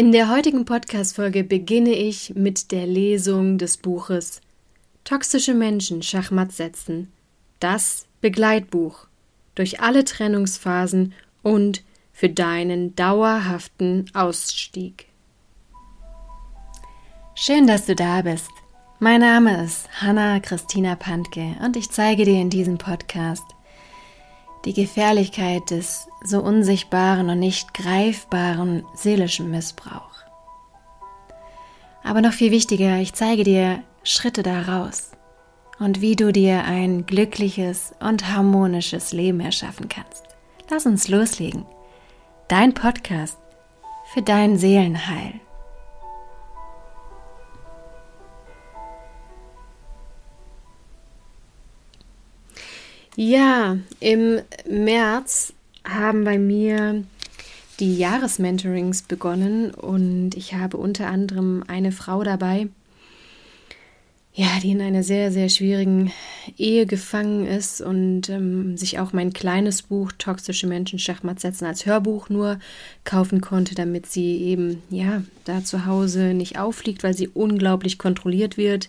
In der heutigen Podcast-Folge beginne ich mit der Lesung des Buches Toxische Menschen Schachmatt setzen. Das Begleitbuch durch alle Trennungsphasen und für deinen dauerhaften Ausstieg. Schön, dass du da bist. Mein Name ist Hanna Christina Pantke und ich zeige dir in diesem Podcast die Gefährlichkeit des so unsichtbaren und nicht greifbaren seelischen Missbrauch. Aber noch viel wichtiger, ich zeige dir Schritte daraus und wie du dir ein glückliches und harmonisches Leben erschaffen kannst. Lass uns loslegen. Dein Podcast für dein Seelenheil. Ja, im März haben bei mir die Jahresmentorings begonnen und ich habe unter anderem eine Frau dabei, ja, die in einer sehr, sehr schwierigen Ehe gefangen ist und ähm, sich auch mein kleines Buch Toxische Menschen Schachmatt setzen als Hörbuch nur kaufen konnte, damit sie eben, ja, da zu Hause nicht auffliegt, weil sie unglaublich kontrolliert wird.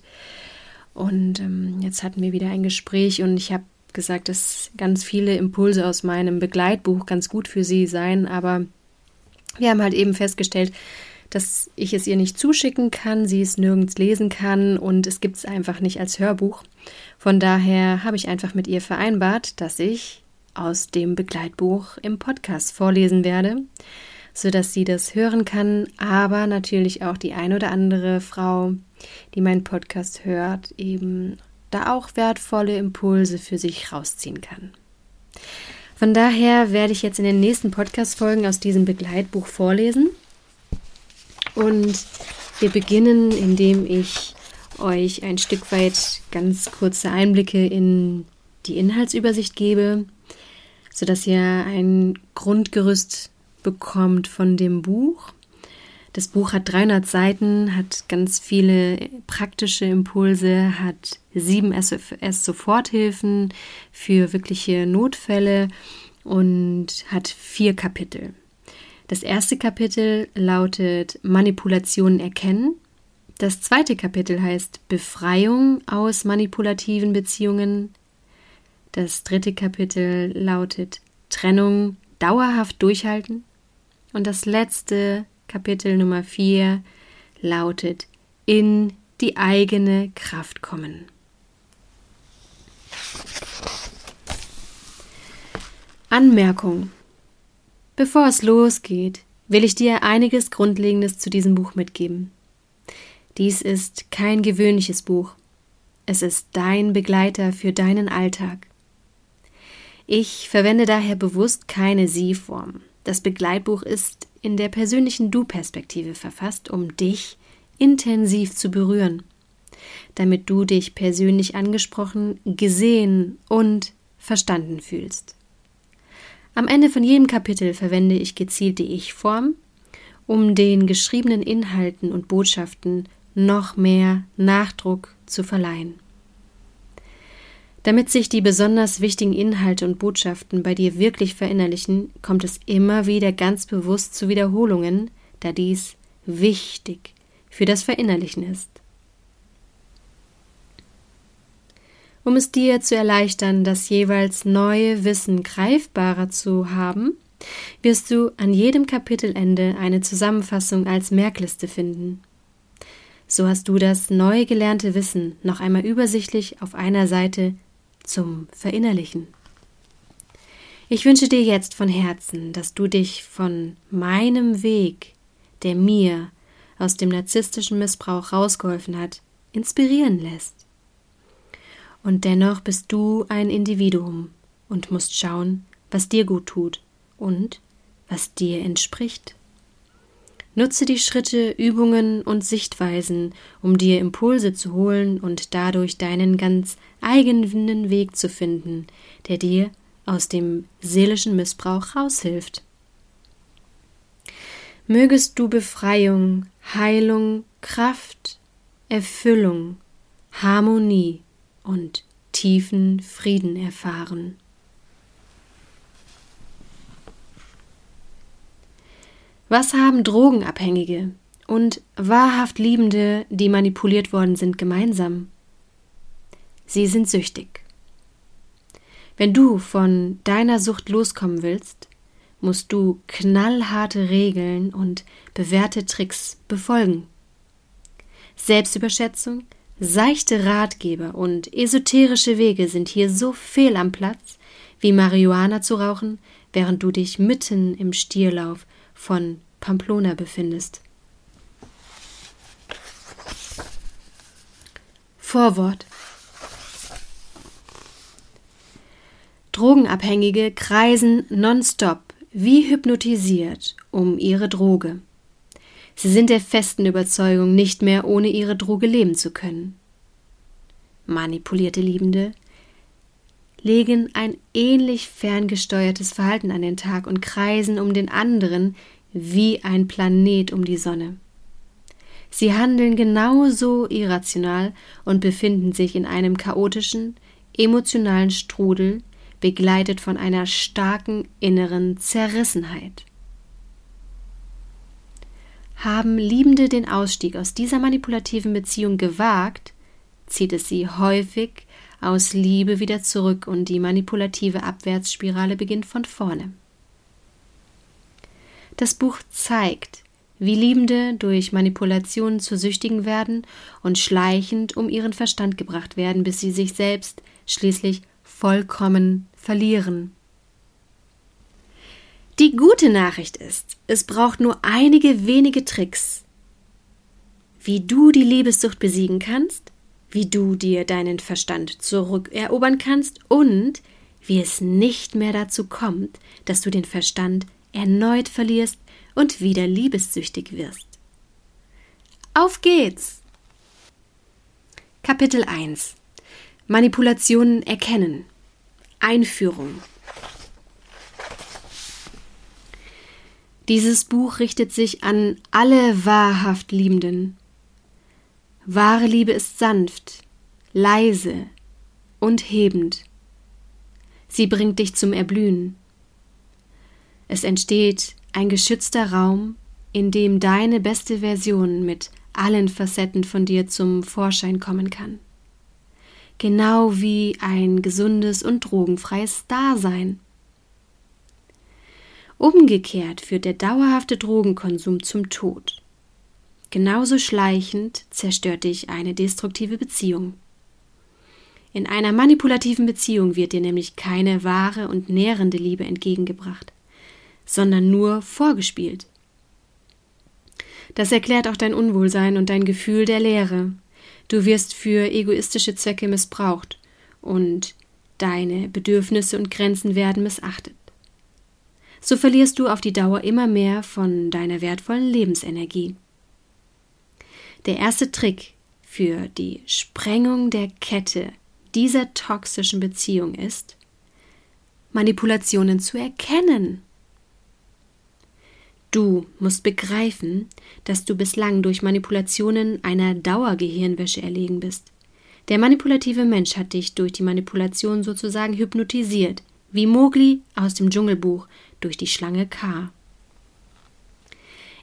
Und ähm, jetzt hatten wir wieder ein Gespräch und ich habe gesagt, dass ganz viele Impulse aus meinem Begleitbuch ganz gut für sie seien, aber wir haben halt eben festgestellt, dass ich es ihr nicht zuschicken kann, sie es nirgends lesen kann und es gibt es einfach nicht als Hörbuch. Von daher habe ich einfach mit ihr vereinbart, dass ich aus dem Begleitbuch im Podcast vorlesen werde, sodass sie das hören kann, aber natürlich auch die ein oder andere Frau, die meinen Podcast hört, eben da auch wertvolle Impulse für sich rausziehen kann. Von daher werde ich jetzt in den nächsten Podcast-Folgen aus diesem Begleitbuch vorlesen. Und wir beginnen, indem ich euch ein Stück weit ganz kurze Einblicke in die Inhaltsübersicht gebe, sodass ihr ein Grundgerüst bekommt von dem Buch das Buch hat 300 Seiten, hat ganz viele praktische Impulse, hat sieben SOS-Soforthilfen für wirkliche Notfälle und hat vier Kapitel. Das erste Kapitel lautet Manipulationen erkennen. Das zweite Kapitel heißt Befreiung aus manipulativen Beziehungen. Das dritte Kapitel lautet Trennung dauerhaft durchhalten. Und das letzte Kapitel Nummer 4 lautet In die eigene Kraft kommen. Anmerkung. Bevor es losgeht, will ich dir einiges Grundlegendes zu diesem Buch mitgeben. Dies ist kein gewöhnliches Buch. Es ist dein Begleiter für deinen Alltag. Ich verwende daher bewusst keine Sie-Form. Das Begleitbuch ist in der persönlichen Du-Perspektive verfasst, um dich intensiv zu berühren, damit du dich persönlich angesprochen, gesehen und verstanden fühlst. Am Ende von jedem Kapitel verwende ich gezielt die Ich-Form, um den geschriebenen Inhalten und Botschaften noch mehr Nachdruck zu verleihen. Damit sich die besonders wichtigen Inhalte und Botschaften bei dir wirklich verinnerlichen, kommt es immer wieder ganz bewusst zu Wiederholungen, da dies wichtig für das Verinnerlichen ist. Um es dir zu erleichtern, das jeweils neue Wissen greifbarer zu haben, wirst du an jedem Kapitelende eine Zusammenfassung als Merkliste finden. So hast du das neu gelernte Wissen noch einmal übersichtlich auf einer Seite zum Verinnerlichen. Ich wünsche dir jetzt von Herzen, dass du dich von meinem Weg, der mir aus dem narzisstischen Missbrauch rausgeholfen hat, inspirieren lässt. Und dennoch bist du ein Individuum und musst schauen, was dir gut tut und was dir entspricht. Nutze die Schritte, Übungen und Sichtweisen, um dir Impulse zu holen und dadurch deinen ganz eigenen Weg zu finden, der dir aus dem seelischen Missbrauch raushilft. Mögest du Befreiung, Heilung, Kraft, Erfüllung, Harmonie und tiefen Frieden erfahren. Was haben Drogenabhängige und wahrhaft Liebende, die manipuliert worden sind, gemeinsam? Sie sind süchtig. Wenn du von deiner Sucht loskommen willst, musst du knallharte Regeln und bewährte Tricks befolgen. Selbstüberschätzung, seichte Ratgeber und esoterische Wege sind hier so fehl am Platz, wie Marihuana zu rauchen, während du dich mitten im Stierlauf von Pamplona befindest. Vorwort Drogenabhängige kreisen nonstop wie hypnotisiert um ihre Droge. Sie sind der festen Überzeugung, nicht mehr ohne ihre Droge leben zu können. Manipulierte Liebende legen ein ähnlich ferngesteuertes Verhalten an den Tag und kreisen um den anderen wie ein Planet um die Sonne. Sie handeln genauso irrational und befinden sich in einem chaotischen, emotionalen Strudel, begleitet von einer starken inneren Zerrissenheit. Haben Liebende den Ausstieg aus dieser manipulativen Beziehung gewagt, zieht es sie häufig aus Liebe wieder zurück und die manipulative Abwärtsspirale beginnt von vorne. Das Buch zeigt, wie Liebende durch Manipulationen zu Süchtigen werden und schleichend um ihren Verstand gebracht werden, bis sie sich selbst schließlich vollkommen verlieren. Die gute Nachricht ist, es braucht nur einige wenige Tricks, wie du die Liebessucht besiegen kannst, wie du dir deinen Verstand zurückerobern kannst und wie es nicht mehr dazu kommt, dass du den Verstand erneut verlierst und wieder liebessüchtig wirst. Auf geht's! Kapitel 1 Manipulationen erkennen Einführung Dieses Buch richtet sich an alle wahrhaft Liebenden. Wahre Liebe ist sanft, leise und hebend. Sie bringt dich zum Erblühen. Es entsteht ein geschützter Raum, in dem deine beste Version mit allen Facetten von dir zum Vorschein kommen kann genau wie ein gesundes und drogenfreies Dasein. Umgekehrt führt der dauerhafte Drogenkonsum zum Tod. Genauso schleichend zerstört dich eine destruktive Beziehung. In einer manipulativen Beziehung wird dir nämlich keine wahre und nährende Liebe entgegengebracht, sondern nur vorgespielt. Das erklärt auch dein Unwohlsein und dein Gefühl der Leere, Du wirst für egoistische Zwecke missbraucht und deine Bedürfnisse und Grenzen werden missachtet. So verlierst du auf die Dauer immer mehr von deiner wertvollen Lebensenergie. Der erste Trick für die Sprengung der Kette dieser toxischen Beziehung ist, Manipulationen zu erkennen. Du musst begreifen, dass du bislang durch Manipulationen einer Dauergehirnwäsche erlegen bist. Der manipulative Mensch hat dich durch die Manipulation sozusagen hypnotisiert, wie Mowgli aus dem Dschungelbuch durch die Schlange K.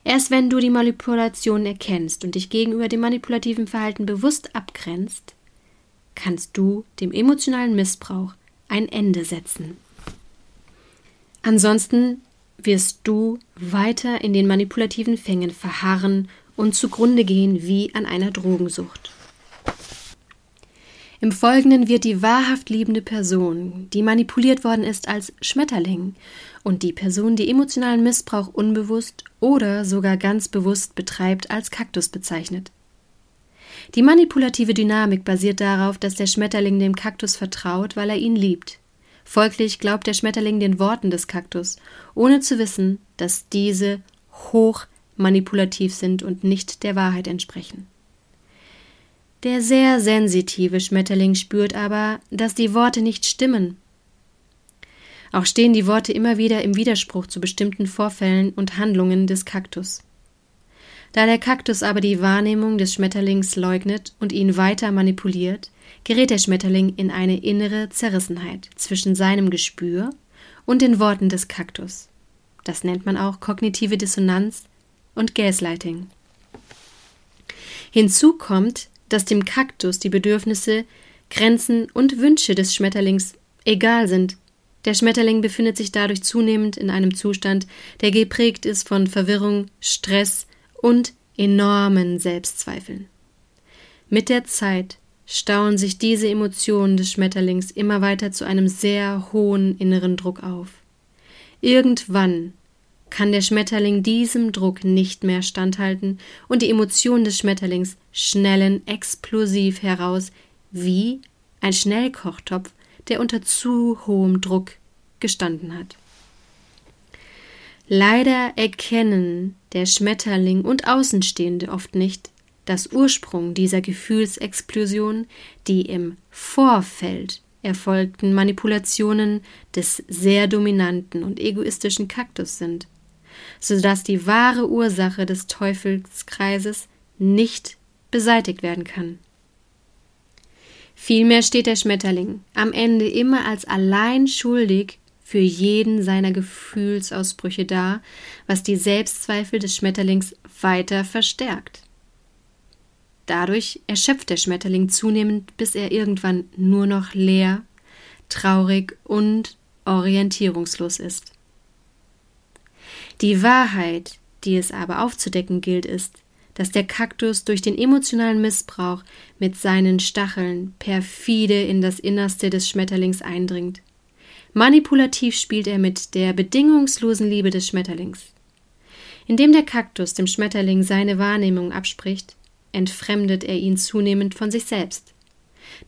Erst wenn du die Manipulation erkennst und dich gegenüber dem manipulativen Verhalten bewusst abgrenzt, kannst du dem emotionalen Missbrauch ein Ende setzen. Ansonsten wirst du weiter in den manipulativen Fängen verharren und zugrunde gehen wie an einer Drogensucht. Im Folgenden wird die wahrhaft liebende Person, die manipuliert worden ist, als Schmetterling und die Person, die emotionalen Missbrauch unbewusst oder sogar ganz bewusst betreibt, als Kaktus bezeichnet. Die manipulative Dynamik basiert darauf, dass der Schmetterling dem Kaktus vertraut, weil er ihn liebt. Folglich glaubt der Schmetterling den Worten des Kaktus, ohne zu wissen, dass diese hoch manipulativ sind und nicht der Wahrheit entsprechen. Der sehr sensitive Schmetterling spürt aber, dass die Worte nicht stimmen. Auch stehen die Worte immer wieder im Widerspruch zu bestimmten Vorfällen und Handlungen des Kaktus. Da der Kaktus aber die Wahrnehmung des Schmetterlings leugnet und ihn weiter manipuliert, gerät der Schmetterling in eine innere Zerrissenheit zwischen seinem Gespür und den Worten des Kaktus. Das nennt man auch kognitive Dissonanz und Gaslighting. Hinzu kommt, dass dem Kaktus die Bedürfnisse, Grenzen und Wünsche des Schmetterlings egal sind. Der Schmetterling befindet sich dadurch zunehmend in einem Zustand, der geprägt ist von Verwirrung, Stress und enormen Selbstzweifeln. Mit der Zeit stauen sich diese Emotionen des Schmetterlings immer weiter zu einem sehr hohen inneren Druck auf. Irgendwann kann der Schmetterling diesem Druck nicht mehr standhalten und die Emotionen des Schmetterlings schnellen explosiv heraus wie ein Schnellkochtopf, der unter zu hohem Druck gestanden hat. Leider erkennen der Schmetterling und Außenstehende oft nicht, dass Ursprung dieser Gefühlsexplosion die im Vorfeld erfolgten Manipulationen des sehr dominanten und egoistischen Kaktus sind, so dass die wahre Ursache des Teufelskreises nicht beseitigt werden kann. Vielmehr steht der Schmetterling am Ende immer als allein schuldig für jeden seiner Gefühlsausbrüche da, was die Selbstzweifel des Schmetterlings weiter verstärkt. Dadurch erschöpft der Schmetterling zunehmend, bis er irgendwann nur noch leer, traurig und orientierungslos ist. Die Wahrheit, die es aber aufzudecken gilt, ist, dass der Kaktus durch den emotionalen Missbrauch mit seinen Stacheln perfide in das Innerste des Schmetterlings eindringt. Manipulativ spielt er mit der bedingungslosen Liebe des Schmetterlings. Indem der Kaktus dem Schmetterling seine Wahrnehmung abspricht, entfremdet er ihn zunehmend von sich selbst.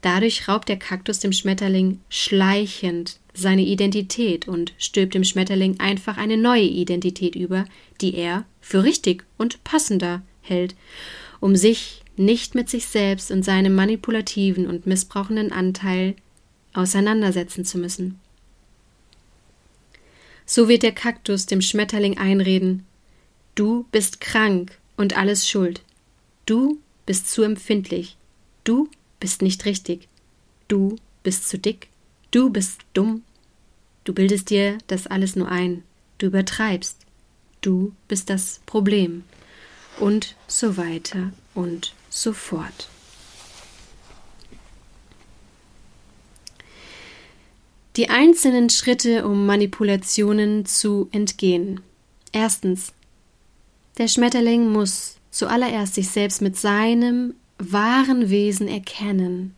Dadurch raubt der Kaktus dem Schmetterling schleichend seine Identität und stülpt dem Schmetterling einfach eine neue Identität über, die er für richtig und passender hält, um sich nicht mit sich selbst und seinem manipulativen und missbrauchenden Anteil auseinandersetzen zu müssen. So wird der Kaktus dem Schmetterling einreden Du bist krank und alles schuld. Du bist zu empfindlich. Du bist nicht richtig. Du bist zu dick. Du bist dumm. Du bildest dir das alles nur ein. Du übertreibst. Du bist das Problem. Und so weiter und so fort. Die einzelnen Schritte, um Manipulationen zu entgehen. Erstens. Der Schmetterling muss zuallererst sich selbst mit seinem wahren Wesen erkennen.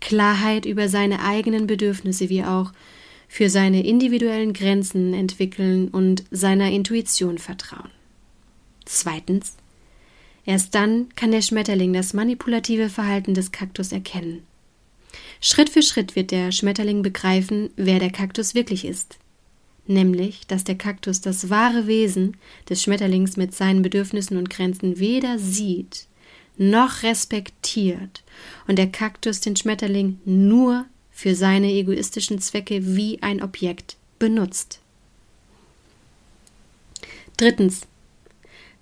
Klarheit über seine eigenen Bedürfnisse wie auch für seine individuellen Grenzen entwickeln und seiner Intuition vertrauen. Zweitens. Erst dann kann der Schmetterling das manipulative Verhalten des Kaktus erkennen. Schritt für Schritt wird der Schmetterling begreifen, wer der Kaktus wirklich ist nämlich dass der Kaktus das wahre Wesen des Schmetterlings mit seinen Bedürfnissen und Grenzen weder sieht noch respektiert und der Kaktus den Schmetterling nur für seine egoistischen Zwecke wie ein Objekt benutzt. Drittens.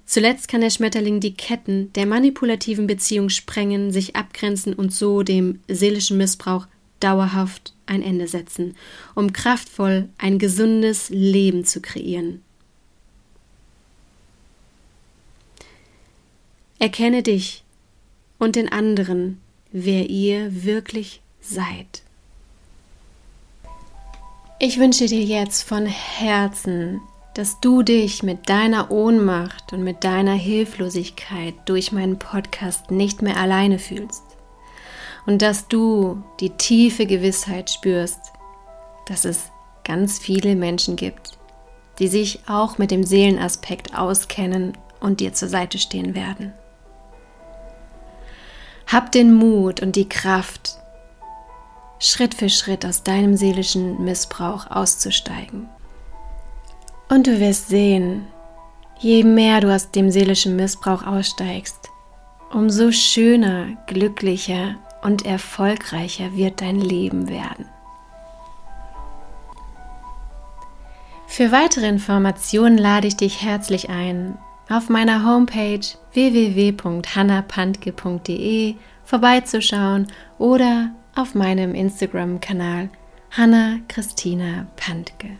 Zuletzt kann der Schmetterling die Ketten der manipulativen Beziehung sprengen, sich abgrenzen und so dem seelischen Missbrauch dauerhaft ein Ende setzen, um kraftvoll ein gesundes Leben zu kreieren. Erkenne dich und den anderen, wer ihr wirklich seid. Ich wünsche dir jetzt von Herzen, dass du dich mit deiner Ohnmacht und mit deiner Hilflosigkeit durch meinen Podcast nicht mehr alleine fühlst und dass du die tiefe Gewissheit spürst, dass es ganz viele Menschen gibt, die sich auch mit dem Seelenaspekt auskennen und dir zur Seite stehen werden. Hab den Mut und die Kraft, Schritt für Schritt aus deinem seelischen Missbrauch auszusteigen. Und du wirst sehen, je mehr du aus dem seelischen Missbrauch aussteigst, umso schöner, glücklicher und erfolgreicher wird dein Leben werden. Für weitere Informationen lade ich dich herzlich ein, auf meiner Homepage www.hannapantke.de vorbeizuschauen oder auf meinem Instagram-Kanal Hanna Christina Pantke.